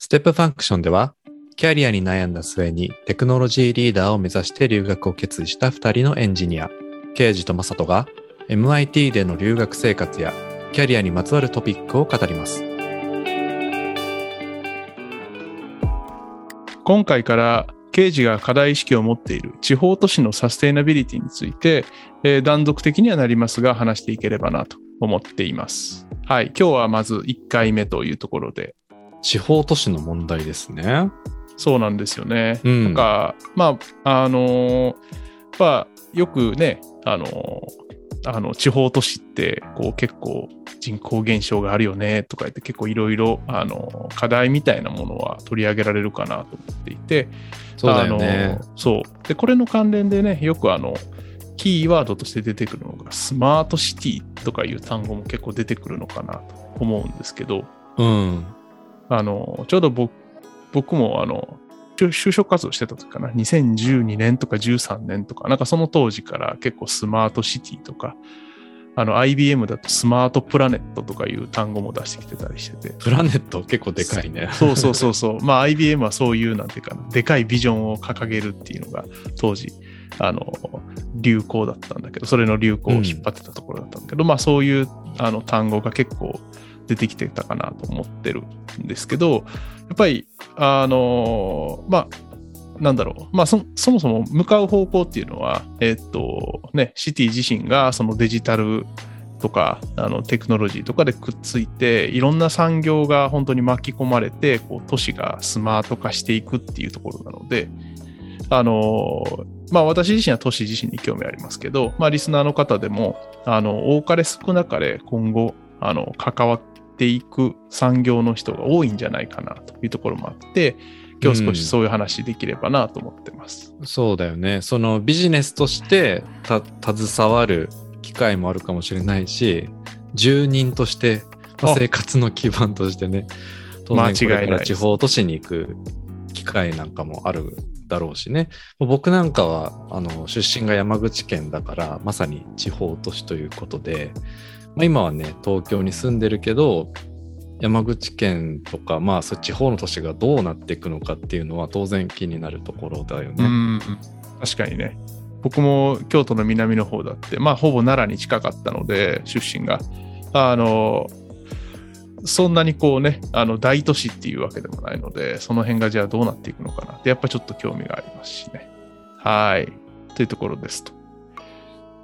ステップファンクションでは、キャリアに悩んだ末にテクノロジーリーダーを目指して留学を決意した2人のエンジニア、ケイジとマサトが MIT での留学生活やキャリアにまつわるトピックを語ります。今回からケイジが課題意識を持っている地方都市のサステイナビリティについて、えー断続的にはなりますが話していければなと思っています。はい。今日はまず1回目というところで、地方都市の問題ですね。そうなんですよね。うんなんか、まあ、あのーまあ、よくね、あのーあの地方都市ってこう結構人口減少があるよねとか言って結構いろいろあの課題みたいなものは取り上げられるかなと思っていてそうだよねあ。のそうでこれの関連でねよくあのキーワードとして出てくるのがスマートシティとかいう単語も結構出てくるのかなと思うんですけどうん。あの、ちょうど僕僕もあの、就就職活動してた時かな、2012年とか13年とか、なんかその当時から結構スマートシティとか、あの IBM だとスマートプラネットとかいう単語も出してきてたりしてて。プラネット結構でかいね。そうそうそうそう。まあ IBM はそういうなんていうかな、でかいビジョンを掲げるっていうのが当時、あの、流行だったんだけど、それの流行を引っ張ってたところだったんだけど、まあそういうあの単語が結構出てきてたかなと思ってるんですけど、やっぱり、あの、まあ、なんだろう。まあそ、そもそも向かう方向っていうのは、えっと、ね、シティ自身がそのデジタルとか、あの、テクノロジーとかでくっついて、いろんな産業が本当に巻き込まれて、こう、都市がスマート化していくっていうところなので、あの、まあ私自身は都市自身に興味ありますけど、まあリスナーの方でも、あの、多かれ少なかれ今後、あの、関わっていく産業の人が多いんじゃないかなというところもあって、今日少しそういう話できればなと思ってます。そうだよね。そのビジネスとしてた携わる機会もあるかもしれないし、住人として、まああ生活の基盤としてね、当間違い然これからないです地方都市に行く機会なんかもあるだろうしね。僕なんかは、あの、出身が山口県だから、まさに地方都市ということで、まあ、今はね、東京に住んでるけど、山口県とか、まあ、そういう地方の都市がどうなっていくのかっていうのは当然気になるところだよね。確かにね。僕も京都の南の方だって、まあほぼ奈良に近かったので、出身が。あの、そんなにこうね、あの大都市っていうわけでもないので、その辺がじゃあどうなっていくのかなって、やっぱちょっと興味がありますしね。はい。というところですと。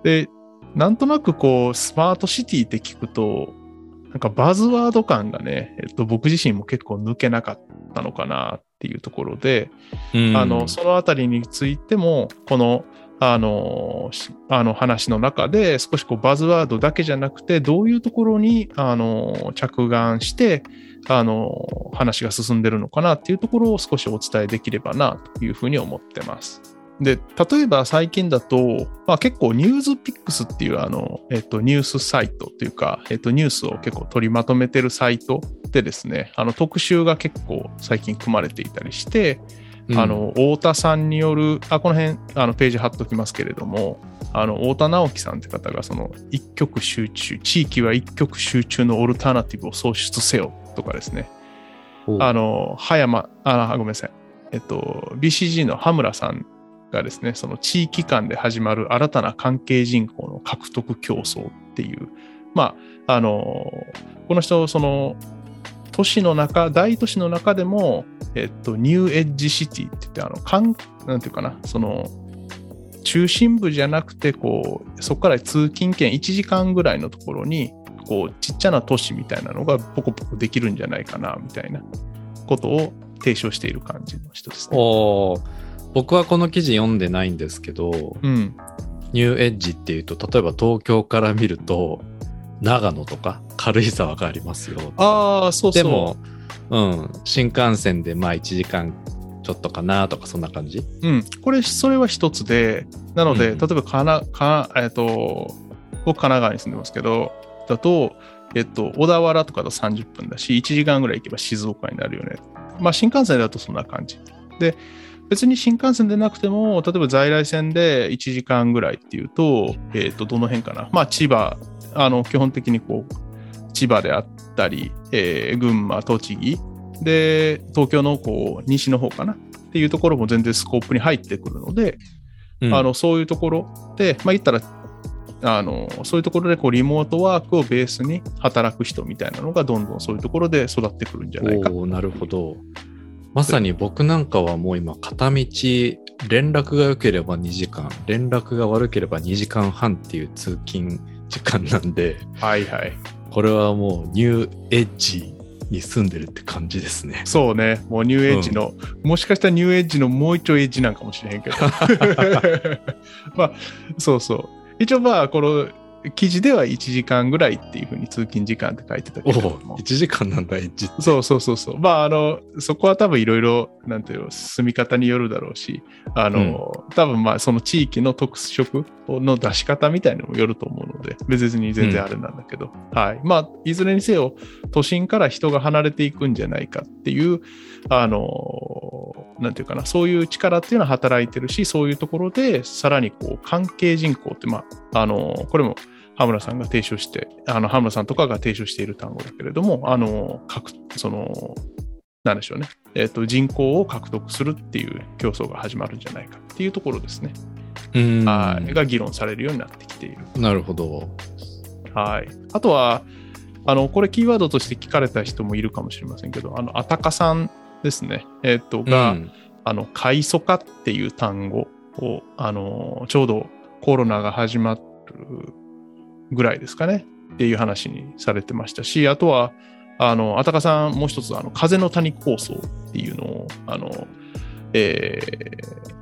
で、なんとなくこう、スマートシティって聞くと、なんかバズワード感がね、えっと、僕自身も結構抜けなかったのかなっていうところで、うんあのそのあたりについてもこのあのしあの話の中で少しこうバズワードだけじゃなくてどういうところにあの着眼してあの話が進んでるのかなっていうところを少しお伝えできればなというふうに思ってます。で例えば最近だと、まあ、結構ニュースピックスっていうあの、えっと、ニュースサイトというか、えっと、ニュースを結構取りまとめてるサイトでですねあの特集が結構最近組まれていたりして、うん。あの太田さんによるあこの辺あのページ貼っときますけれどもあの太田直樹さんって方がその一極集中地域は一極集中のオルタナティブを創出せよとかですね。おあの葉山あごめんなさい。えっと BCG の羽村さんがですねその地域間で始まる新たな関係人口の獲得競争っていうまああのこの人その都市の中大都市の中でもえっと、ニューエッジシティって言って、あの、かんなんていうかな、その、中心部じゃなくて、こう、そこから通勤圏1時間ぐらいのところに、こう、ちっちゃな都市みたいなのがポコポコできるんじゃないかな、みたいなことを提唱している感じの人ですね。僕はこの記事読んでないんですけど、うん。ニューエッジっていうと、例えば東京から見ると、長野とか軽井沢がありますよ。ああ、そうそう。でも、うん、新幹線でまあ1時間ちょっとかなとかそんな感じうん、これ、それは一つで、なので、うん例えばかな、かえっ、と、僕、神奈川に住んでますけど、だと、えっと、小田原とかだと30分だし、1時間ぐらい行けば静岡になるよね。まあ、新幹線だとそんな感じ。で、別に新幹線でなくても、例えば在来線で1時間ぐらいっていうと、えっと、どの辺かな。まあ、千葉、あの、基本的にこう、千葉であったり、えー群馬、栃木、で、東京のこう西の方かなっていうところも全然スコープに入ってくるので、うんあのそういうところで、まあ、言ったらあのそういうところでこうリモートワークをベースに働く人みたいなのがどんどんそういうところで育ってくるんじゃないか。なるほど。まさに僕なんかはもう今、片道、連絡が良ければ2時間、連絡が悪ければ2時間半っていう通勤時間なんで、はいはい。これはもうニューエッジに住んでるって感じですね。そうね、もうニューエッジの、もしかしたらニューエッジのもう一丁エッジなんかもしれへんけど。まあ、そうそう。一応まあ、この記事では1時間ぐらいっていうふうに通勤時間って書いてたけどお、も。1時間なんだ、エッジって。そうそうそうそう。まあ、あの、そこは多分いろいろ、なんていうの、進み方によるだろうし、あの、多分まあ、その地域の特色の出し方みたいなのもよると思うので、別に全然あれなんだけど、はい。まあ、いずれにせよ、都心から人が離れていくんじゃないかっていう、あの、なんていうかな、そういう力っていうのは働いてるし、そういうところで、さらにこう、関係人口って、まあ、あの、これも、羽村さんが提唱して、あの、羽村さんとかが提唱している単語だけれども、あの、各、その、なんでしょうね。えっ、と、人口を獲得するっていう競争が始まるんじゃないかっていうところですね。うん。はい。が議論されるようになってきている。なるほど。はい。あとは、あの、これキーワードとして聞かれた人もいるかもしれませんけど、あの、あたかさんですね。えっ、と、が、うんあの、快素化っていう単語を、あの、ちょうどコロナが始まるぐらいですかね、っていう話にされてましたし、あとは、あの、あたかさん、もう一つ、あの、風の谷構想っていうのを、あの、えー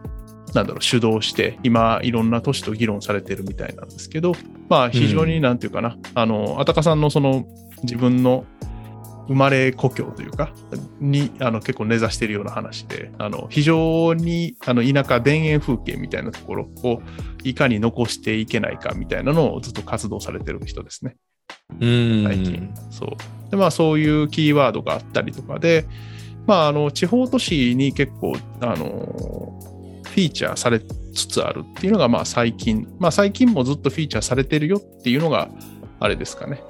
なんだろう、主導して、今、いろんな都市と議論されてるみたいなんですけど、まあ、非常になんていうかな、あの、あたかさんのその、自分の生まれ故郷というか、にあの結構根ざしているような話で、あの非常にあの田舎田園風景みたいなところをいかに残していけないかみたいなのをずっと活動されてる人ですね、うん。最近。そうでまあ、そういうキーワードがあったりとかで、まあ、あの地方都市に結構あのフィーチャーされつつあるっていうのがまあ最近、まあ、最近もずっとフィーチャーされてるよっていうのがあれですかね。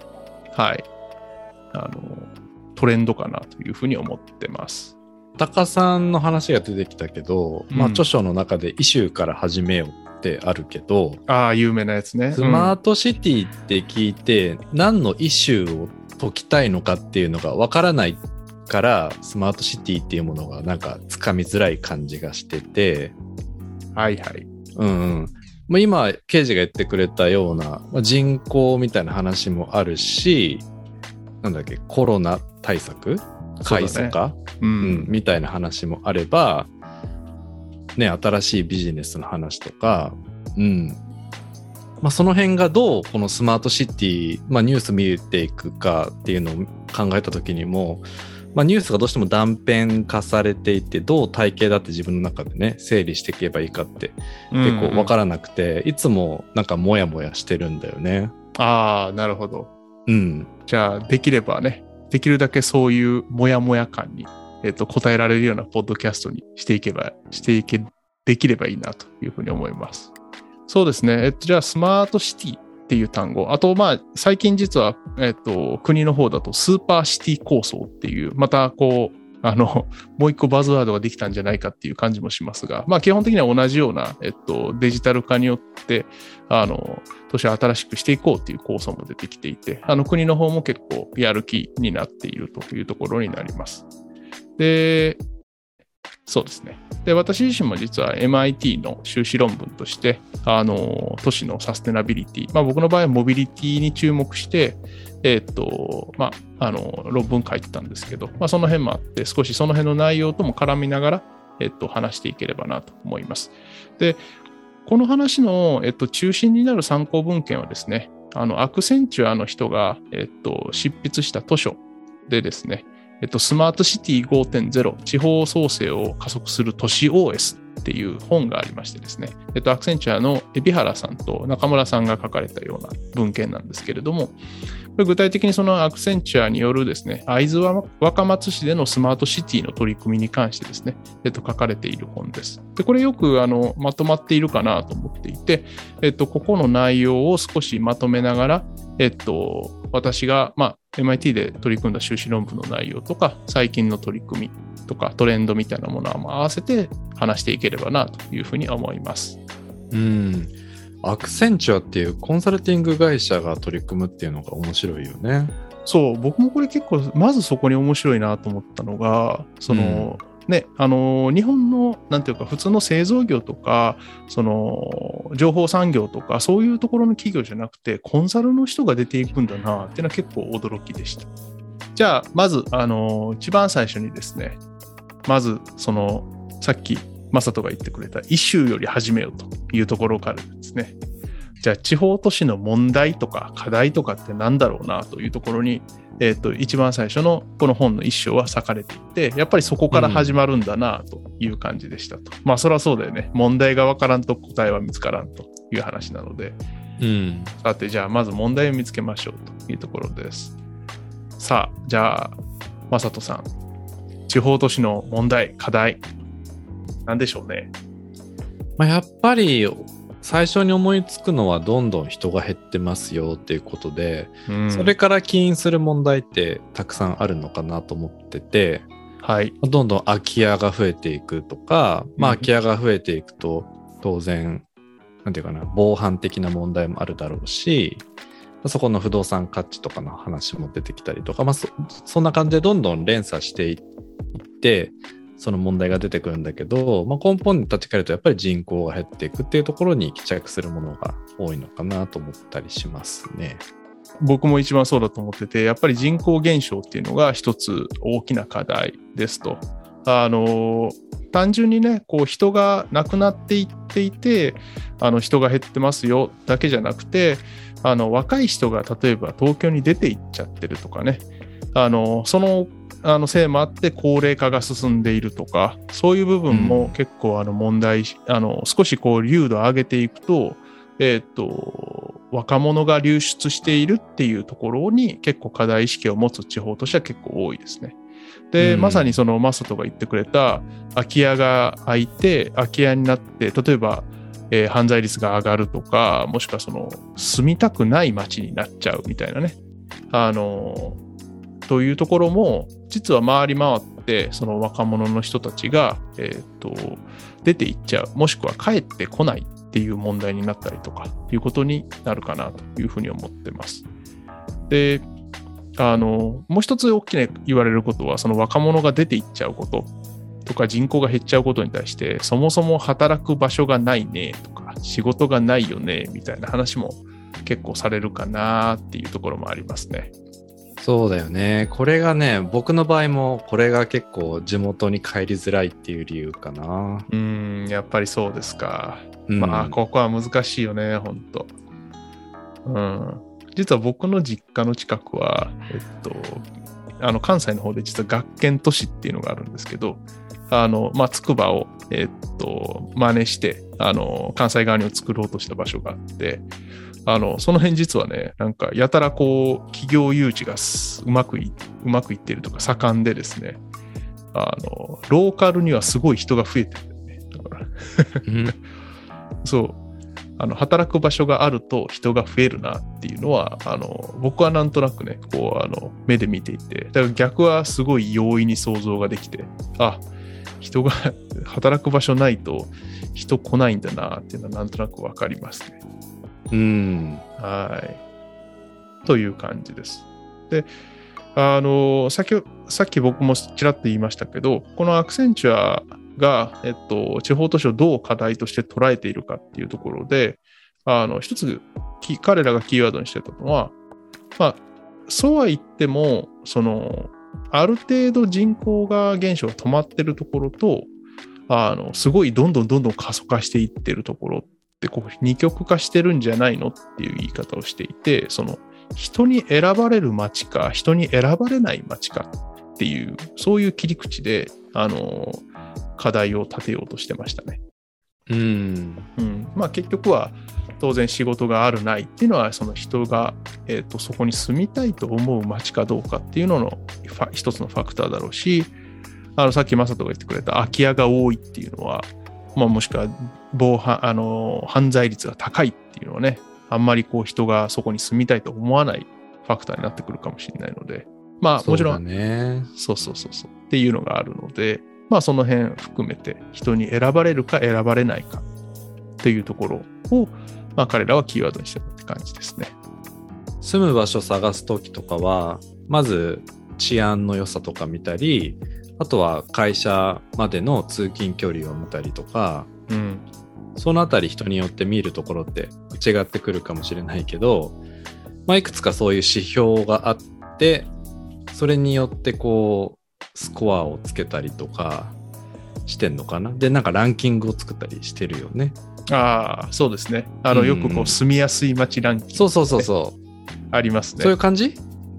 はい。あのトレンドかなというふうに思ってます。タカさんの話が出てきたけど、まあうん著書の中でイシューから始めようってあるけど、ああ、有名なやつね。スマートシティって聞いて、何のイシューを解きたいのかっていうのがわからないから、スマートシティっていうものがなんかつかみづらい感じがしてて、うんはいはい。うんうん。まあ、今、刑事が言ってくれたような、まあ、人口みたいな話もあるし、なんだっけ、コロナ対策？快速化、ううんん。みたいな話もあれば、ね、新しいビジネスの話とか、うん。まあ、その辺がどうこのスマートシティ、まあ、ニュース見ていくかっていうのを考えた時にも、まあ、ニュースがどうしても断片化されていて、どう体系だって自分の中でね、整理していけばいいかって結構わからなくて、いつもなんかモヤモヤしてるんだよね。ああ、なるほど。うん。じゃあ、できればね、できるだけそういうモヤモヤ感に、えっと、答えられるようなポッドキャストにしていけば、していけ、できればいいなというふうに思います。そうですね。えっと、じゃあ、スマートシティっていう単語。あと、まあ、最近実は、えっと、国の方だとスーパーシティ構想っていう、また、こう、あの、もう一個バズワードができたんじゃないかっていう感じもしますが、まあ、基本的には同じような、えっと、デジタル化によって、あの、都市を新しくしていこうっていう構想も出てきていて、あの国の方も結構やる気になっているというところになります。で、そうですね。で、私自身も実は MIT の修士論文として、あの、都市のサステナビリティ、まあ僕の場合はモビリティに注目して、えっと、まあ、あの、論文書いてたんですけど、まあその辺もあって、少しその辺の内容とも絡みながら、えっと、話していければなと思います。で、この話の、えっと、中心になる参考文献はですね、あの、アクセンチュアの人が、えっと、執筆した図書でですね、えっと、スマートシティ5.0地方創生を加速する都市 OS っていう本がありましてですね、えっと、アクセンチャーの海老原さんと中村さんが書かれたような文献なんですけれども、具体的にそのアクセンチュアによるですね、会津若松市でのスマートシティの取り組みに関してですね、えっと、書かれている本です。で、これよくあのまとまっているかなと思っていて、えっと、ここの内容を少しまとめながら、えっと、私が、まあ、MIT で取り組んだ修士論文の内容とか、最近の取り組みとか、トレンドみたいなものを合わせて話していければなというふうに思います。うん。アクセンチュアっていうコンサルティング会社が取り組むっていうのが面白いよね。そう、僕もこれ結構、まずそこに面白いなと思ったのが、その、うんね、あの日本のなんていうか普通の製造業とかその情報産業とかそういうところの企業じゃなくてコンサルの人が出ていくんだなっていうのは結構驚きでした。じゃあまずあの一番最初にですねまずそのさっきマサトが言ってくれたイシューより始めようというところからですね。じゃあ地方都市の問題とか課題とかって何だろうなというところに、えっ、ー、と、一番最初のこの本の一章は割かれていて、やっぱりそこから始まるんだなという感じでしたと。うん、まあそりゃそうだよね。問題がわからんと答えは見つからんという話なので。うん。さて、じゃあまず問題を見つけましょうというところです。さあ、じゃあ、まさとさん。地方都市の問題、課題、なんでしょうね。まあ、やっぱり最初に思いつくのはどんどん人が減ってますよっていうことで、うん、それから起因する問題ってたくさんあるのかなと思ってて、はい、どんどん空き家が増えていくとか、まあ、空き家が増えていくと当然なんていうかな防犯的な問題もあるだろうしそこの不動産価値とかの話も出てきたりとか、まあそ、そんな感じでどんどん連鎖していってその問題が出てくるんだけど、まあ、根本に立ち返るとやっぱり人口が減っていくっていうところに帰着するものが多いのかなと思ったりしますね。僕も一番そうだと思ってて、やっぱり人口減少っていうのが一つ大きな課題ですと。あの、単純にね、こう人が亡くなっていっていて、あの人が減ってますよだけじゃなくて、あの若い人が例えば東京に出て行っちゃってるとかね、あのそのあのせいもあって高齢化が進んでいるとか、そういう部分も結構あの問題、うん、あの少しこう流度を上げていくと、えっ、ー、と、若者が流出しているっていうところに結構課題意識を持つ地方としては結構多いですね。で、うん、まさにそのマサトが言ってくれた空き家が空いて、空き家になって、例えば、えー、犯罪率が上がるとか、もしくはその住みたくない街になっちゃうみたいなね。あの、というところも、実は回り回って、その若者の人たちが、えっ、ー、と、出ていっちゃう、もしくは帰ってこないっていう問題になったりとか、いうことになるかなというふうに思ってます。で、あの、もう一つ大きな言われることは、その若者が出ていっちゃうこととか人口が減っちゃうことに対して、そもそも働く場所がないねとか、仕事がないよねみたいな話も結構されるかなっていうところもありますね。そうだよね。これがね、僕の場合もこれが結構地元に帰りづらいっていう理由かな。うん、やっぱりそうですか。うん、まあ、ここは難しいよね、ほんと。うん。実は僕の実家の近くは、えっと、あの関西の方で実は学研都市っていうのがあるんですけど、あの、まあ、つくばを、えっと、真似して、あの、関西側に作ろうとした場所があって、あの、その辺実はね、なんか、やたらこう、企業誘致がうまくい、うまくいってるとか盛んでですね、あの、ローカルにはすごい人が増えてるんだよね。だから そう。あの、働く場所があると人が増えるなっていうのは、あの、僕はなんとなくね、こう、あの、目で見ていて、だから逆はすごい容易に想像ができて、あ、人が 働く場所ないと人来ないんだなっていうのはなんとなくわかりますね。うん。はい。という感じです。で、あの、さっき、さっき僕もちらっと言いましたけど、このアクセンチュアが、えっと、地方都市をどう課題として捉えているかっていうところで、あの、一つ、彼らがキーワードにしてたのは、まあ、そうは言っても、その、ある程度人口が減少が止まってるところと、あの、すごいどんどんどんどん加速化していってるところってこう二極化してるんじゃないのっていう言い方をしていて、その人に選ばれる街か、人に選ばれない街かっていう、そういう切り口で、あの、課題を立てようとしてましたね。うん。うん。まあ結局は、当然仕事があるないっていうのはその人が、えー、とそこに住みたいと思う街かどうかっていうのの一つのファクターだろうしあのさっき雅人が言ってくれた空き家が多いっていうのは、まあ、もしくは防犯あの犯罪率が高いっていうのはねあんまりこう人がそこに住みたいと思わないファクターになってくるかもしれないのでまあもちろんね、そうそうそうそうっていうのがあるのでまあその辺含めて人に選ばれるか選ばれないかっていうところを、まあ、彼らはキーワードにしてるって感じですね。住む場所探す時とかはまず治安の良さとか見たりあとは会社までの通勤距離を見たりとか、うん、そのあたり人によって見るところって違ってくるかもしれないけど、まあ、いくつかそういう指標があってそれによってこうスコアをつけたりとかしてんのかなでなんかランキングを作ったりしてるよね。ああ、そうですね。あの、よくこう、住みやすい街ランキング、ね、そうそうそうそう。ありますね。そういう感じ？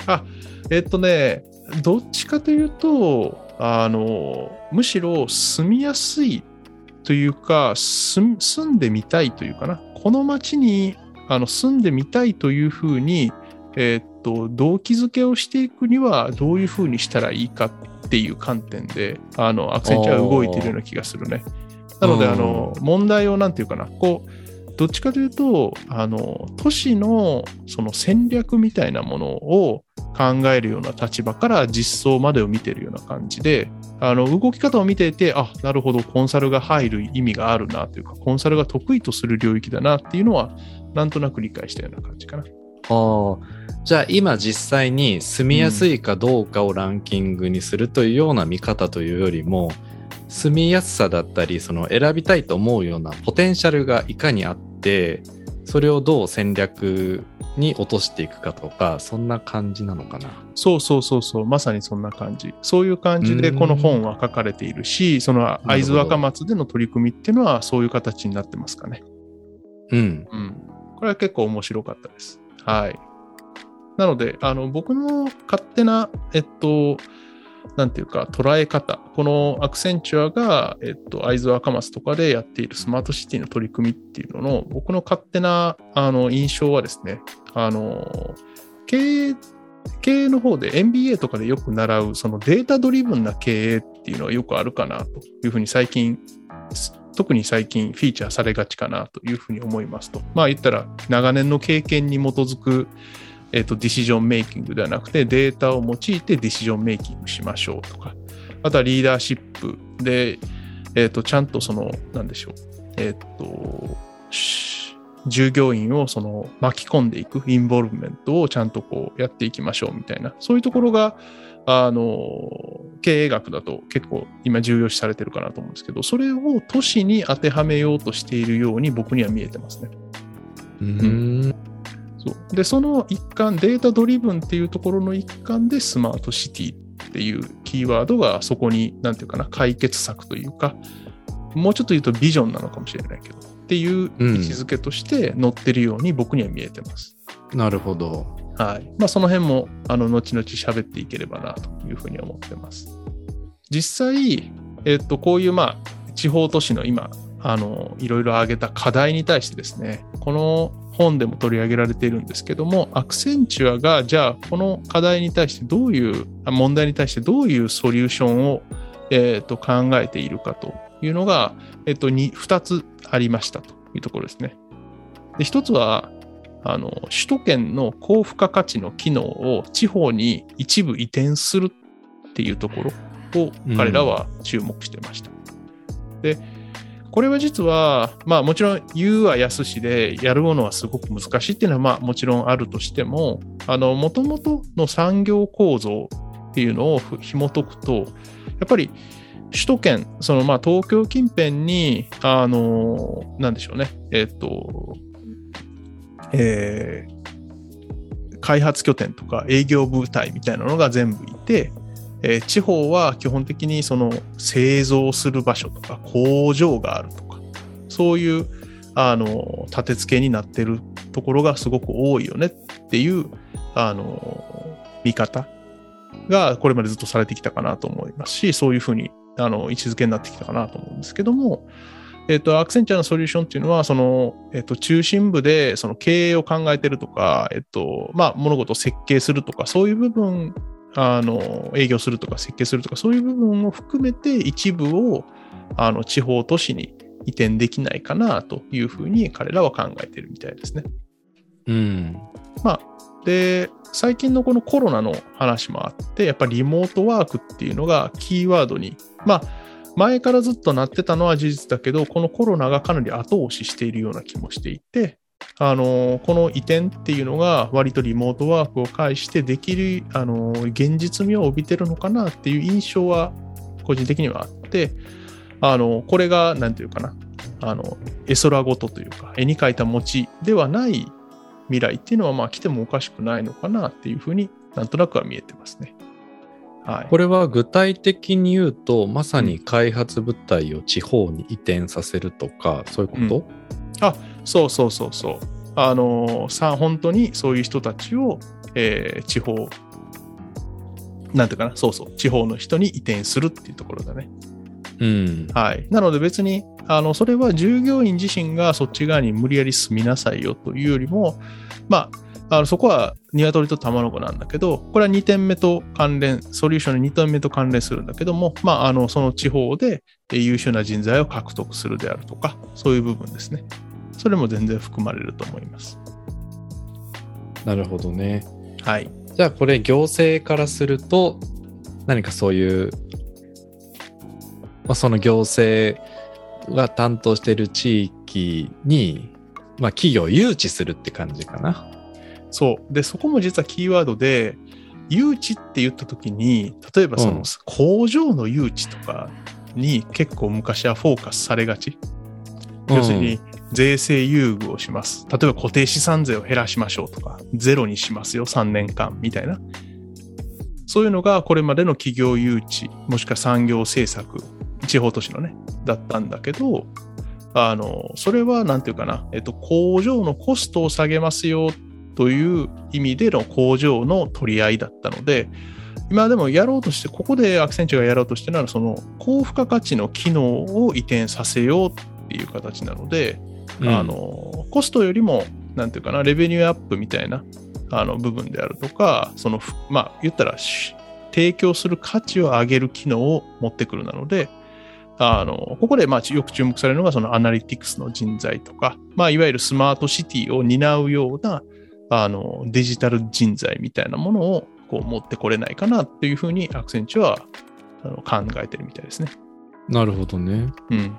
あ、えっとね、どっちかというと、あの、むしろ住みやすいというか、住んでみたいというかな。この街にあの住んでみたいというふうに、えっと、動機づけをしていくにはどういうふうにしたらいいかっていう観点で、あの、アクセンチュア動いているような気がするね。なので、あの、問題をなんていうかな、こう、どっちかというと、あの、都市のその戦略みたいなものを考えるような立場から実装までを見てるような感じで、あの、動き方を見ていて、あ、なるほど、コンサルが入る意味があるなというか、コンサルが得意とする領域だなっていうのは、なんとなく理解したような感じかな。あじゃあ今実際に住みやすいかどうかをランキングにするというような見方というよりも、住みやすさだったりその選びたいと思うようなポテンシャルがいかにあってそれをどう戦略に落としていくかとかそんな感じなのかな。そうそうそうそう。まさにそんな感じ。そういう感じでこの本は書かれているしその会津若松での取り組みっていうのはそういう形になってますかね。うん、うん、これは結構面白かったです。はい。なのであの僕の勝手なえっとなんていうか、捉え方。このアクセンチュアが、えっと、会津若松とかでやっているスマートシティの取り組みっていうのの、僕の勝手なあの印象はですね、あの、経営、経営の方で MBA とかでよく習う、そのデータドリブンな経営っていうのはよくあるかなというふうに最近、特に最近フィーチャーされがちかなというふうに思いますと。まあ言ったら、長年の経験に基づくえっ、と、ディシジョンメイキングではなくて、データを用いてディシジョンメイキングしましょうとか、あとはリーダーシップで、えっ、と、ちゃんとその、なんでしょう、えっ、と、従業員をその巻き込んでいくインボルブメントをちゃんとこうやっていきましょうみたいな、そういうところが、あの、経営学だと結構今重要視されてるかなと思うんですけど、それを都市に当てはめようとしているように僕には見えてますね。うん、そうで、その一環、データドリブンっていうところの一環でスマートシティっていうキーワードがそこに、なんていうかな、解決策というか、もうちょっと言うとビジョンなのかもしれないけど、っていう位置づけとして載ってるように僕には見えてます。うん、なるほど。はい。まあ、その辺も、あの、後々喋っていければなというふうに思ってます。実際、えっと、こういう、まあ、地方都市の今、あの、いろいろ挙げた課題に対してですね、この本でも取り上げられているんですけども、アクセンチュアが、じゃあ、この課題に対してどういう、問題に対してどういうソリューションを、えー、と考えているかというのが、え、ー、と2、2つありましたというところですね。で、1つは、あの、首都圏の高付加価値の機能を地方に一部移転するっていうところを彼らは注目してました。うん、で、これは実は、まあもちろん言うは安しでやるものはすごく難しいっていうのはまあもちろんあるとしても、あの、もともとの産業構造っていうのを紐解くと、やっぱり首都圏、そのまあ東京近辺に、あの、なんでしょうね、えっ、と、えー、開発拠点とか営業部隊みたいなのが全部いて、えー、地方は基本的にその製造する場所とか工場があるとか、そういうあの立て付けになってるところがすごく多いよねっていうあの見方がこれまでずっとされてきたかなと思いますし、そういうふうにあの位置づけになってきたかなと思うんですけども、えっと、アクセンチャーのソリューションっていうのは、その、えっと、中心部で、その経営を考えてるとか、えっと、まあ、物事を設計するとか、そういう部分、あの、営業するとか、設計するとか、そういう部分を含めて、一部を、あの、地方都市に移転できないかな、というふうに彼らは考えてるみたいですね。うん。まあ、で、最近のこのコロナの話もあって、やっぱりリモートワークっていうのがキーワードに、まあ、前からずっとなってたのは事実だけど、このコロナがかなり後押ししているような気もしていて、あのこの移転っていうのが割とリモートワークを介してできる、あの現実味を帯びてるのかなっていう印象は個人的にはあって、あのこれが何ていうかな、あの絵空ごとというか、絵に描いた餅ではない未来っていうのはまあ来てもおかしくないのかなっていうふうになんとなくは見えてますね。はい。これは具体的に言うと、まさに開発部隊を地方に移転させるとか、そういうこと、そうそうそうそう。あのさあ本当にそういう人たちを、えー地方、なんていうかな、そうそう、地方の人に移転するっていうところだね。うん。はい。なので別に、あの、それは従業員自身がそっち側に無理やり住みなさいよというよりも、まあ、あのそこは鶏と卵なんだけど、これは2点目と関連、ソリューションの2点目と関連するんだけども、まあ、あの、その地方でえー優秀な人材を獲得するであるとか、そういう部分ですね。それも全然含まれると思います。なるほどね。はい。じゃあこれ行政からすると何かそういう、まあ、その行政が担当している地域に、まあ、企業を誘致するって感じかな。そう。で、そこも実はキーワードで、誘致って言った時に、例えばその、うん工場の誘致とかに結構昔はフォーカスされがち。要するに、税制優遇をします。例えば固定資産税を減らしましょうとか、ゼロにしますよ、3年間みたいな。そういうのがこれまでの企業誘致、もしくは産業政策、地方都市のね、だったんだけど、あの、それはなんていうかな、えっと、工場のコストを下げますよという意味での工場の取り合いだったので、今でもやろうとして、ここでアクセンチュアがやろうとしてるのは、その高付加価値の機能を移転させようっていう形なので、うん。あのコストよりも、なんていうかな、レベニューアップみたいなあの部分であるとか、その、ふまあ、言ったら、し提供する価値を上げる機能を持ってくるなので、あのここでまあよく注目されるのが、そのアナリティクスの人材とか、まあ、いわゆるスマートシティを担うようなあのデジタル人材みたいなものをこう持ってこれないかなっていうふうにアクセンチュアは考えてるみたいですね。なるほどね。うん。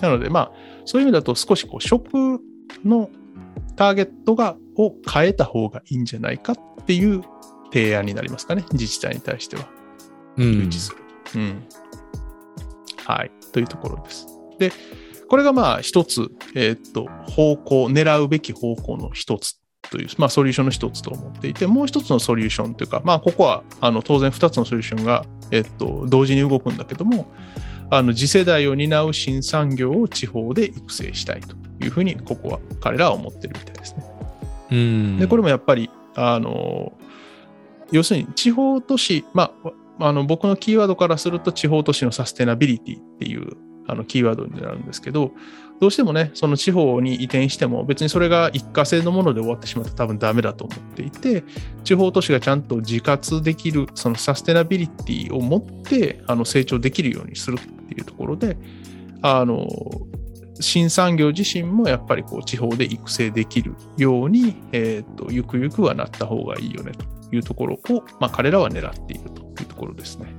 なので、まあ、そういう意味だと少しこう職のターゲットがを変えた方がいいんじゃないかっていう提案になりますかね、自治体に対しては。うん。うん。はい。というところです。で、これがまあ一つ、えーっと、方向、狙うべき方向の一つという、まあソリューションの一つと思っていて、もう一つのソリューションというか、まあここはあの当然二つのソリューションが、えーっと、同時に動くんだけども、あの次世代を担う新産業を地方で育成したいというふうに、ここは彼らは思ってるみたいですね。うん。で、これもやっぱり、あの、要するに地方都市、まあ、あの僕のキーワードからすると地方都市のサステナビリティっていうあのキーワードになるんですけど、どうしてもね、その地方に移転しても別にそれが一過性のもので終わってしまって多分ダメだと思っていて、地方都市がちゃんと自活できる、そのサステナビリティを持ってあの成長できるようにするっていうところで、あの、新産業自身もやっぱりこう地方で育成できるように、えー、とゆくゆくはなった方がいいよねというところを、まあ、彼らは狙っているというところですね。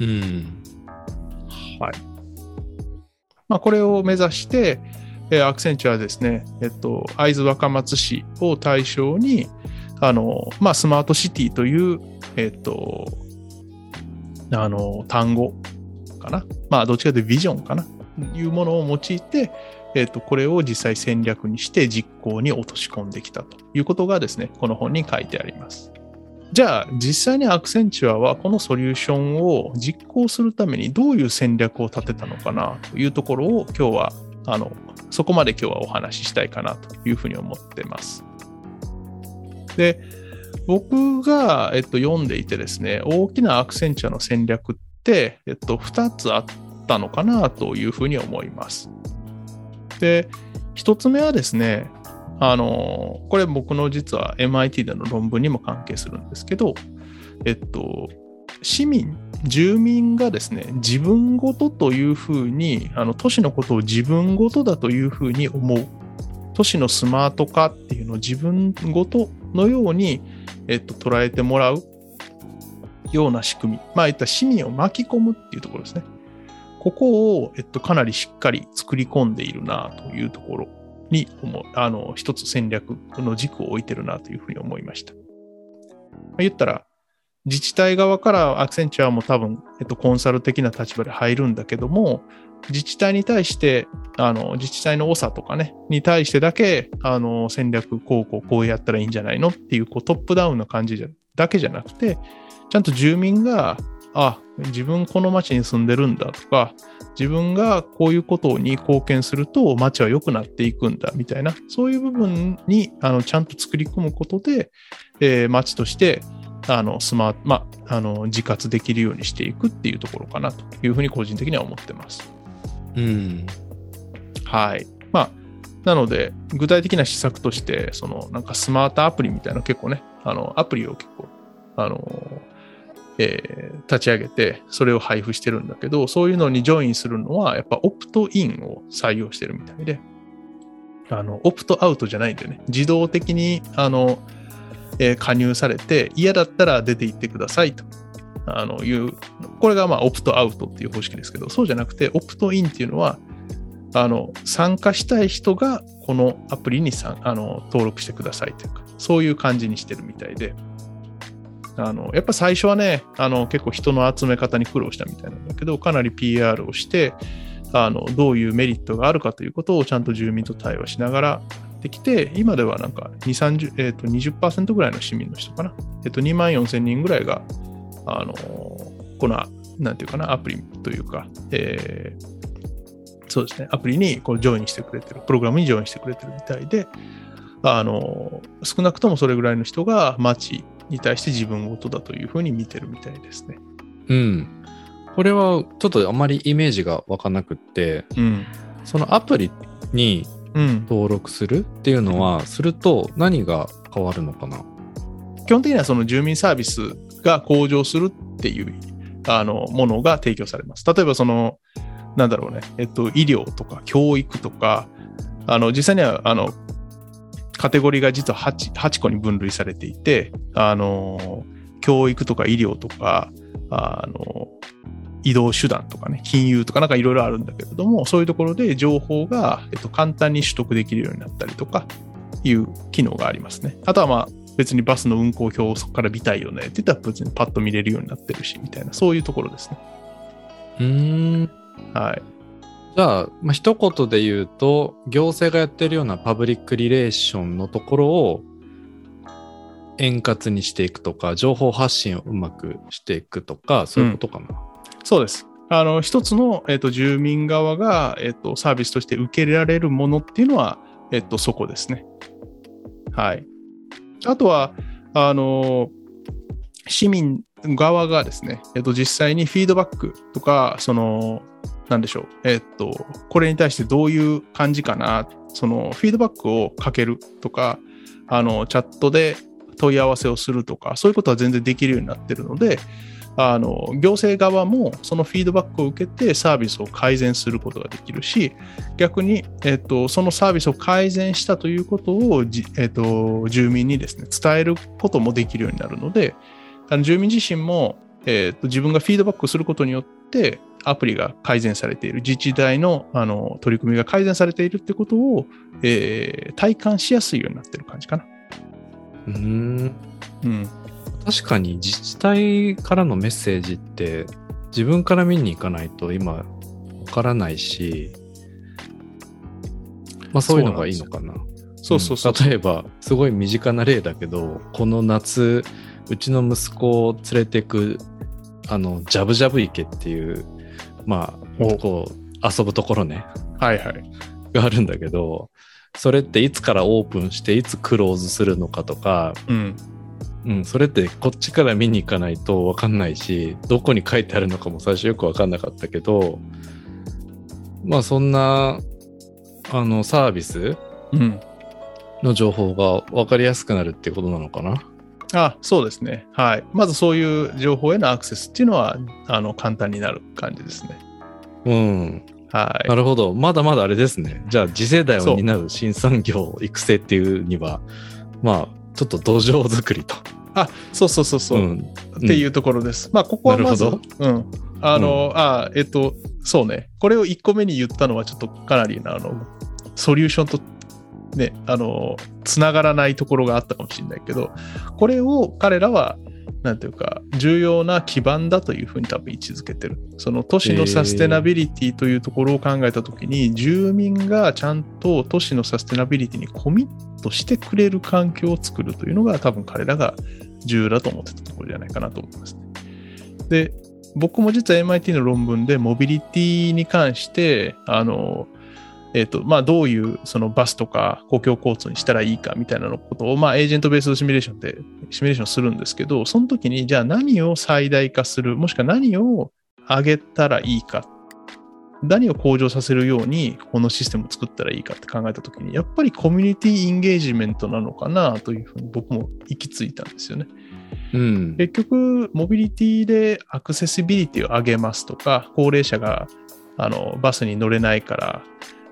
うん。まあ、これを目指して、えーアクセンチュアはですね、えっと、会津若松市を対象に、あの、まあ、スマートシティという、えっと、あの、単語かな。まあ、どっちかというとビジョンかな。いうものを用いて、えっと、これを実際戦略にして実行に落とし込んできたということがですね、この本に書いてあります。じゃあ、実際にアクセンチュアはこのソリューションを実行するためにどういう戦略を立てたのかなというところを今日は、あの、そこまで今日はお話ししたいかなというふうに思ってます。で、僕が、えっと、読んでいてですね、大きなアクセンチュアの戦略って、えっと、2つあったのかなというふうに思います。で、一つ目はですね、あの、これ僕の実は MIT での論文にも関係するんですけど、えっと、市民、住民がですね、自分ごとというふうに、あの都市のことを自分ごとだというふうに思う。都市のスマート化っていうのを自分ごとのように、えっと、捉えてもらうような仕組み。まあ、いった市民を巻き込むっていうところですね。ここを、えっと、かなりしっかり作り込んでいるなというところに思う、あの、一つ戦略の軸を置いてるなというふうに思いました。まあ、言ったら、自治体側からアクセンチュアも多分、えっと、コンサル的な立場で入るんだけども、自治体に対して、あの、自治体の長とかね、に対してだけ、あの、戦略、こうこう、こうやったらいいんじゃないのっていう、こう、トップダウンな感じじゃだけじゃなくて、ちゃんと住民が、あ、自分この町に住んでるんだとか、自分がこういうことに貢献すると町は良くなっていくんだみたいな、そういう部分にあのちゃんと作り込むことで、えー、町としてあのスマート、まあ、あの自活できるようにしていくっていうところかなというふうに個人的には思ってます。うん。はい。まあ、なので、具体的な施策として、そのなんかスマートアプリみたいな結構ね、あのアプリを結構、あの、えー、立ち上げて、それを配布してるんだけど、そういうのにジョインするのは、やっぱオプトインを採用してるみたいで、あの、オプトアウトじゃないんだよね。自動的に、あの、えー、加入されて、嫌だったら出て行ってくださいと。あのいう、これがまあオプトアウトっていう方式ですけど、そうじゃなくて、オプトインっていうのは、あの参加したい人がこのアプリにさあの登録してくださいというか、そういう感じにしてるみたいで、あのやっぱ最初はね、あの結構人の集め方に苦労したみたいなんだけど、かなり PR をして、あのどういうメリットがあるかということをちゃんと住民と対話しながらできて、今ではなんか2 30、えー、と20%ぐらいの市民の人かな。え、ー、と、2万4千人ぐらいが、あのこの、なんていうかな、アプリというか、えー、そうですね、アプリにこうジョインしてくれてる、プログラムにジョインしてくれてるみたいで、あの少なくともそれぐらいの人が街に対して自分ごとだというふうに見てるみたいですね。うん。これはちょっとあまりイメージが湧かなくって、うん、そのアプリに登録するっていうのは、すると何が変わるのかな？基本的にはその住民サービスが向上するっていうあのものが提供されます。例えばその、なんだろうね、えっと、医療とか教育とか、あの実際にはあのカテゴリーが実は 8, 8個に分類されていて、あの教育とか医療とか、あの移動手段とかね、金融とかなんかいろいろあるんだけれども、そういうところで情報が、えっと、簡単に取得できるようになったりとかいう機能がありますね。あとはまあ別にバスの運行表をそこから見たいよねって言ったら別にパッと見れるようになってるし、みたいな、そういうところですね。うーん。はい。じゃあ、まあ、一言で言うと、行政がやってるようなパブリックリレーションのところを円滑にしていくとか、情報発信をうまくしていくとか、そういうことかな。うんそうです。あの一つの、えーと、住民側が、えーと、サービスとして受け入れられるものっていうのは、えーと、そこですね。はい。あとは、あの市民側がですね、えー、と実際にフィードバックとか、その、なんでしょう、えっ、と、これに対してどういう感じかな、そのフィードバックをかけるとか、あのチャットで問い合わせをするとか、そういうことは全然できるようになってるので、あの行政側もそのフィードバックを受けてサービスを改善することができるし逆に、えっと、そのサービスを改善したということをえっと、住民にですね伝えることもできるようになるのであの住民自身も、えっと、自分がフィードバックすることによってアプリが改善されている。自治体のあの取り組みが改善されているってことを、えー、体感しやすいようになってる感じかな。うん。うん。確かに自治体からのメッセージって自分から見に行かないと今わからないし、まあそういうのがいいのかな。そうそうそう、うん、例えば、すごい身近な例だけど、この夏、うちの息子を連れてく、あの、ジャブジャブ池っていう、まあ、こう、遊ぶところね。はいはい。があるんだけど、それっていつからオープンして、いつクローズするのかとか、うん、うん、それってこっちから見に行かないと分かんないし、どこに書いてあるのかも最初よく分かんなかったけど、まあそんなあのサービスうん。の情報が分かりやすくなるってことなのかなあ、そうですね。はい。まずそういう情報へのアクセスっていうのは、あの、簡単になる感じですね。うん。はいな。るほど。まだまだあれですね。じゃあ次世代を担う新産業育成っていうには、まあ、ちょっと土壌作りと。あ、そうそうそうそう。ん。っていうところです。まあ、ここはまず、うん。あの、あ、えっと、そうね。これを1個目に言ったのは、ちょっとかなりな、あの、ソリューションと、ね、あの、つながらないところがあったかもしれないけど、これを彼らは、なんていうか、重要な基盤だというふうに多分位置づけてる。その都市のサステナビリティというところを考えたときに、住民がちゃんと都市のサステナビリティにコミットしてくれる環境を作るというのが多分彼らが重要だと思ってたところじゃないかなと思いますね。で、僕も実は MIT の論文でモビリティに関して、あの、えっ、と、まあ、どういうそのバスとか公共交通にしたらいいかみたいなのことを、まあ、エージェントベースシミュレーションでシミュレーションするんですけど、その時に、じゃあ何を最大化する、もしくは何を上げたらいいか、何を向上させるように、このシステムを作ったらいいかって考えた時に、やっぱりコミュニティインゲージメントなのかなというふうに僕も行き着いたんですよね。うん。結局、モビリティでアクセシビリティを上げますとか、高齢者があのバスに乗れないから、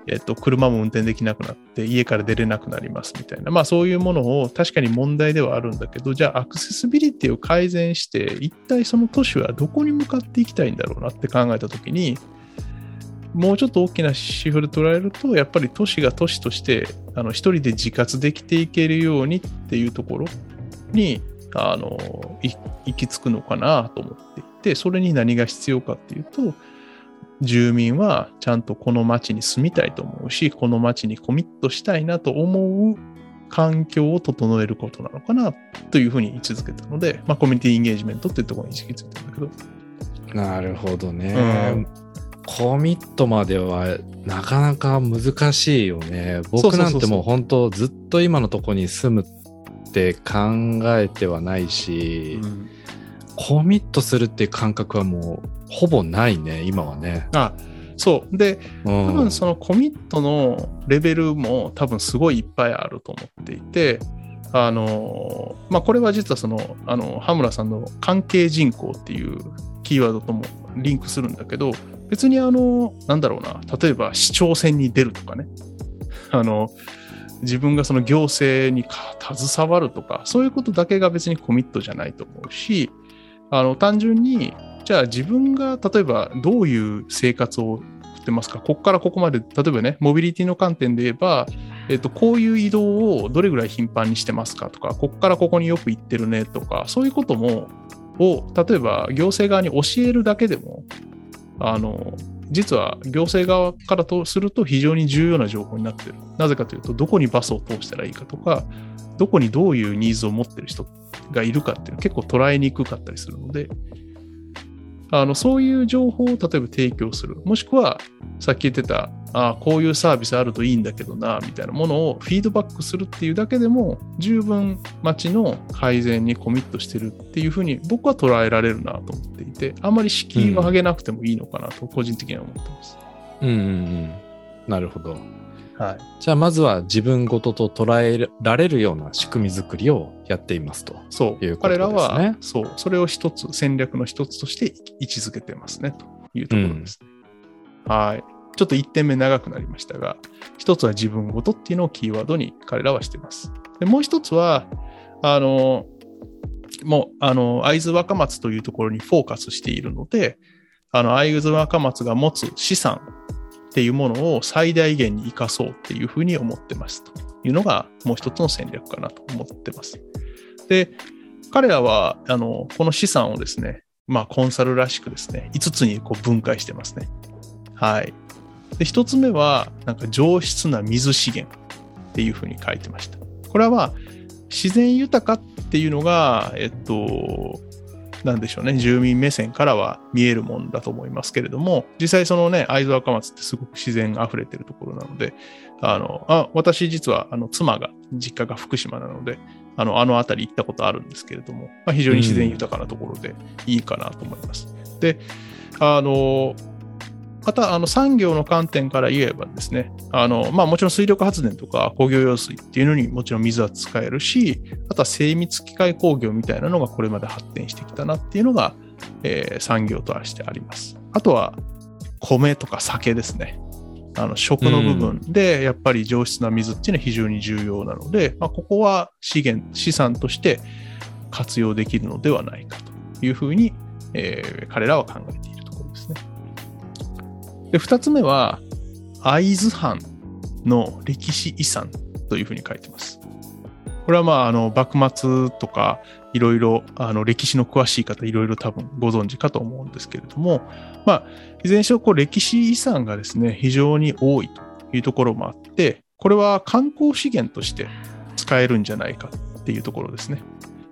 えっと、車も運転できなくなって家から出れなくなりますみたいな、まあそういうものを確かに問題ではあるんだけど、じゃあアクセシビリティを改善して、一体その都市はどこに向かっていきたいんだろうなって考えたときに、もうちょっと大きな指標で捉えると、やっぱり都市が都市として、あの一人で自活できていけるようにっていうところに、あの、行き着くのかなと思っていて、それに何が必要かっていうと、住民はちゃんとこの町に住みたいと思うし、この町にコミットしたいなと思う環境を整えることなのかなというふうに位置づけたので、まあ、コミュニティインゲージメントっていうところに行き着いたんだけど、なるほどね。うんコミットまではなかなか難しいよね。僕なんてもう本当ずっと今のとこに住むって考えてはないし、コミットするっていう感覚はもうほぼないね、今はね。あそう。で、うん多分そのコミットのレベルも多分すごいいっぱいあると思っていて、あの、まあ、これは実はその、あの、羽村さんの関係人口っていうキーワードともリンクするんだけど、別にあの、なんだろうな、例えば市長選に出るとかね、あの、自分がその行政にか携わるとか、そういうことだけが別にコミットじゃないと思うし、あの、単純に、じゃあ自分が例えばどういう生活を送ってますか、ここからここまで、例えばね、モビリティの観点で言えば、えっと、こういう移動をどれぐらい頻繁にしてますか？とか、ここからここによく行ってるね？とか、そういうことも、を、例えば行政側に教えるだけでも、あの、実は行政側からとすると非常に重要な情報になっている。なぜかというと、どこにバスを通したらいいかとか、どこにどういうニーズを持ってる人がいるかっていうのは結構捉えにくかったりするので、あのそういう情報を例えば提供する。もしくは、さっき言ってた、あこういうサービスあるといいんだけどな、みたいなものをフィードバックするっていうだけでも、十分街の改善にコミットしてるっていうふうに僕は捉えられるなと思っていて、あんまり敷居を上げなくてもいいのかなと、個人的には思ってます。うんうんうん。なるほど。はい。じゃあまずは自分ごとと捉えられるような仕組み作りをやっていますと。そう。いうことですね彼らは、そう。それを一つ、戦略の一つとして位置づけてますね、というところです。はい。ちょっと1点目長くなりましたが、一つは自分ごとっていうのをキーワードに彼らはしてます。でもう一つは、あの、もう、あの、会津若松というところにフォーカスしているので、あの、会津若松が持つ資産っていうものを最大限に活かそうっていうふうに思ってますというのがもう一つの戦略かなと思ってます。で、彼らは、あの、この資産をですね、まあ、コンサルらしくですね、5つにこう分解してますね。はい。で、1つ目は、なんか上質な水資源っていうふうに書いてました。これは、自然豊かっていうのが、えっと、なんでしょうね、住民目線からは見えるもんだと思いますけれども、実際そのね、会津若松ってすごく自然あふれてるところなので、あの、あ私実は、あの、妻が、実家が福島なので、あの、あの辺り行ったことあるんですけれども、まあ、非常に自然豊かなところでいいかなと思います。で、あの、またあの産業の観点から言えばですね、あのまあ、もちろん水力発電とか工業用水っていうのにもちろん水は使えるし、あとは精密機械工業みたいなのがこれまで発展してきたなっていうのが、えー産業としてあります。あとは米とか酒ですね。あの食の部分でやっぱり上質な水っていうのは非常に重要なので、まあ、ここは資源、資産として活用できるのではないかというふうに、えー彼らは考えているところですね。で、二つ目は、会津藩の歴史遺産というふうに書いてます。これはまあ、あの、幕末とか、いろいろ、あの、歴史の詳しい方、いろいろ多分ご存知かと思うんですけれども、まあ、いずれにしろ、こう、歴史遺産がですね、非常に多いというところもあって、これは観光資源として使えるんじゃないかっていうところですね。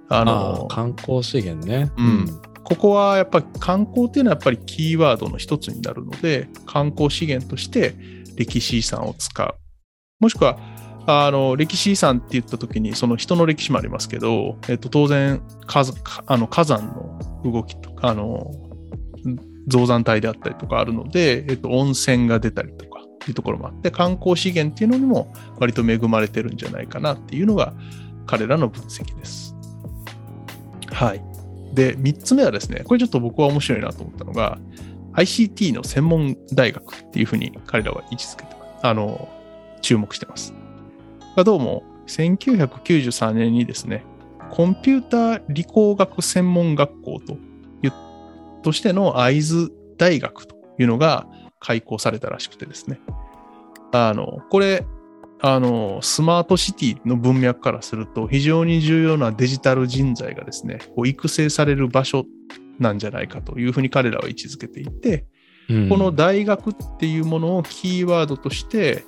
ああのー、観光資源ね。うんここはやっぱり観光っていうのはやっぱりキーワードの一つになるので、観光資源として歴史遺産を使う。もしくは、あの、歴史遺産って言った時に、その人の歴史もありますけど、えっと、当然、火あの火山の動きとか、あの、増山帯であったりとかあるので、えっと、温泉が出たりとかっていうところもあって、観光資源っていうのにも割と恵まれてるんじゃないかなっていうのが彼らの分析です。はい。で、3つ目はですね、これちょっと僕は面白いなと思ったのが、ICT の専門大学っていうふうに彼らは位置づけて。あの、注目してます。がどうも、1993年にですね、コンピューター理工学専門学校ととしての会津大学というのが開校されたらしくてですね。あの、これ、あの、スマートシティの文脈からすると非常に重要なデジタル人材がですね、こう育成される場所なんじゃないかというふうに彼らは位置づけていて、うんこの大学っていうものをキーワードとして、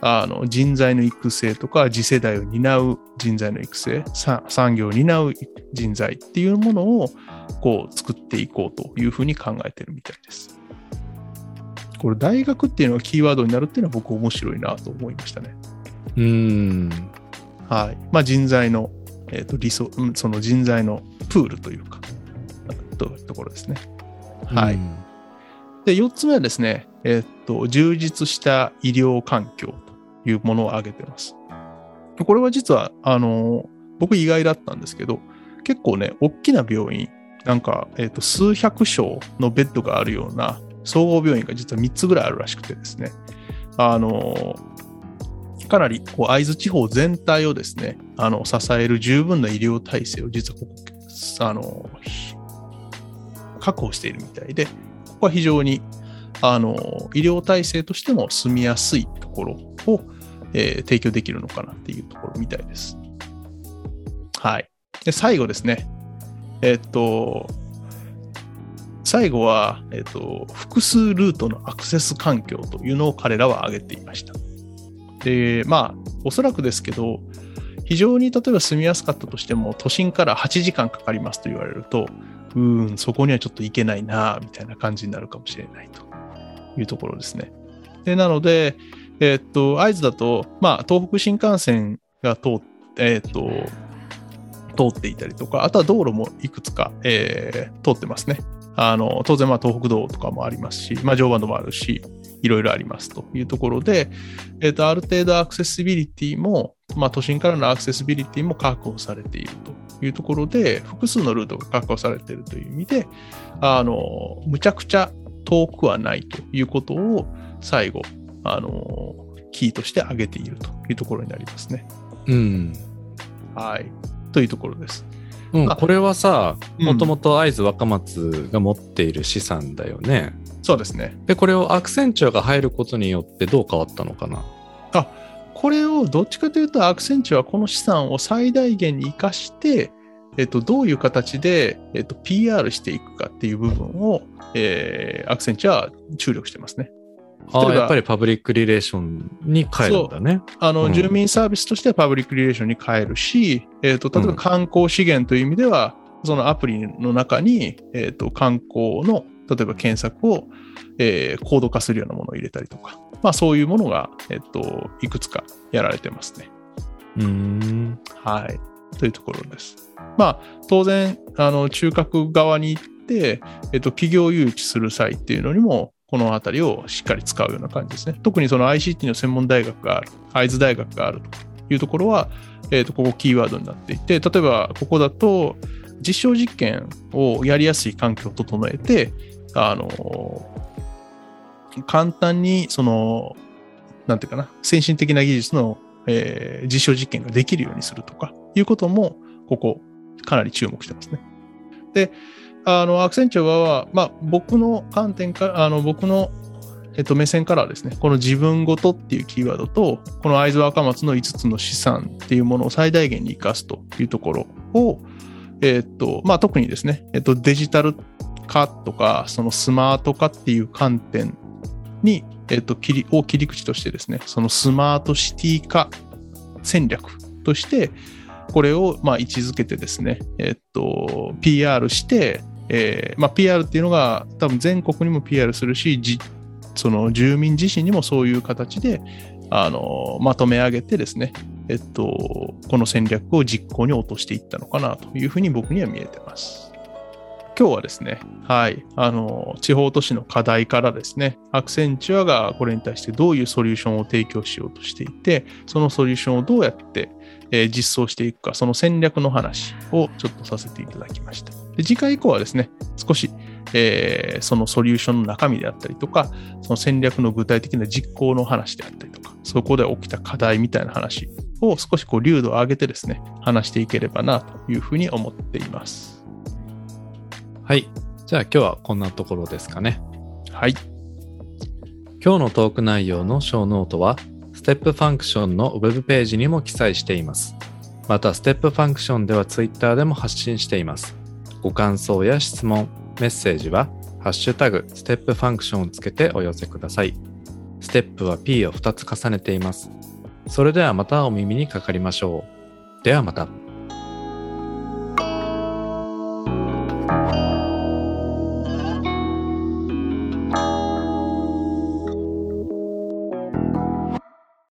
あの人材の育成とか次世代を担う人材の育成、さ産業を担う人材っていうものをこう作っていこうというふうに考えてるみたいです。これ大学っていうのがキーワードになるっていうのは僕面白いなと思いましたね。うん。はい。まあ人材の、えーと理想、うんその人材のプールというか、というところですね。はい。うんで、4つ目はですね、えっと、充実した医療環境というものを挙げてます。これは実は、あの、僕意外だったんですけど、結構ね、大きな病院、なんか、えっと、数百床のベッドがあるような総合病院が実は3つぐらいあるらしくてですね、あの、かなりこう会津地方全体をですね、あの、支える十分な医療体制を実はここ、あの、確保しているみたいで、ここは非常にあの医療体制としても住みやすいところを、えー提供できるのかなっていうところみたいです。はい。で、最後ですね。えっと、最後は、えっと、複数ルートのアクセス環境というのを彼らは挙げていました。で、まあ、おそらくですけど、非常に例えば住みやすかったとしても、都心から8時間かかりますと言われると、うーん、そこにはちょっと行けないな、みたいな感じになるかもしれないというところですね。で、なので、えーっと、会津だと、まあ、東北新幹線が通って、えーっと、通っていたりとか、あとは道路もいくつか、えー通ってますね。あの、当然、まあ、東北道とかもありますし、まあ、常磐道もあるし、いろいろありますというところで、えーっと、ある程度アクセシビリティも、まあ、都心からのアクセシビリティも確保されているというところで、複数のルートが確保されているという意味で、あの、むちゃくちゃ遠くはないということを最後、あの、キーとして挙げているというところになりますね。うん。はい。というところです。うん、あこれはさ、うんもともと会津若松が持っている資産だよね。そうですね。で、これをアクセンチュアが入ることによってどう変わったのかな？これをどっちかというと、アクセンチュアはこの資産を最大限に生かして、えっと、どういう形で、えっと、PR していくかっていう部分を、えーアクセンチュアは注力してますね。ああ、やっぱりパブリックリレーションに変えるんだね。あの、うん住民サービスとしてはパブリックリレーションに変えるし、えっ、と、例えば観光資源という意味では、そのアプリの中に、えっ、と、観光の、例えば検索を、えー、コード化するようなものを入れたりとか、まあそういうものが、えっ、と、いくつかやられてますね。うーん。はい。というところです。まあ、当然、あの、中核側に行って、えっ、と、企業誘致する際っていうのにも、このあたりをしっかり使うような感じですね。特にその ICT の専門大学がある、会津大学があるというところは、えー、とここキーワードになっていて、例えばここだと実証実験をやりやすい環境を整えて、あの簡単にその、なんていうかな、先進的な技術の、えー、実証実験ができるようにするとかいうことも、ここかなり注目してますね。で、あの、アクセンチュアは、まあ、僕の観点から、あの、僕の、えっと、目線からですね、この自分ごとっていうキーワードと、この会津若松の5つの資産っていうものを最大限に活かすというところを、えっと、まあ、特にですね、えっと、デジタル化とか、そのスマート化っていう観点に、えっと、切り、を切り口としてですね、そのスマートシティ化戦略として、これをまあ位置づけてですね、えっと、PR して、えーまあ、PR っていうのが多分全国にも PR するし、その住民自身にもそういう形であのまとめ上げてですね、えっと、この戦略を実行に落としていったのかなというふうに僕には見えてます。今日はですね、はい、あの、地方都市の課題からですね、アクセンチュアがこれに対してどういうソリューションを提供しようとしていて、そのソリューションをどうやって、えー、実装していくか、その戦略の話をちょっとさせていただきました。で次回以降はですね、少し、えー、そのソリューションの中身であったりとか、その戦略の具体的な実行の話であったりとか、そこで起きた課題みたいな話を少しこう、粒度を上げてですね、話していければなというふうに思っています。はい。じゃあ今日はこんなところですかね。はい。今日のトーク内容のショーノートは、ステップファンクションのウェブページにも記載しています。また、ステップファンクションでは Twitter でも発信しています。ご感想や質問、メッセージは、ハッシュタグ、ステップファンクションをつけてお寄せください。ステップは P を2つ重ねています。それではまたお耳にかかりましょう。ではまた。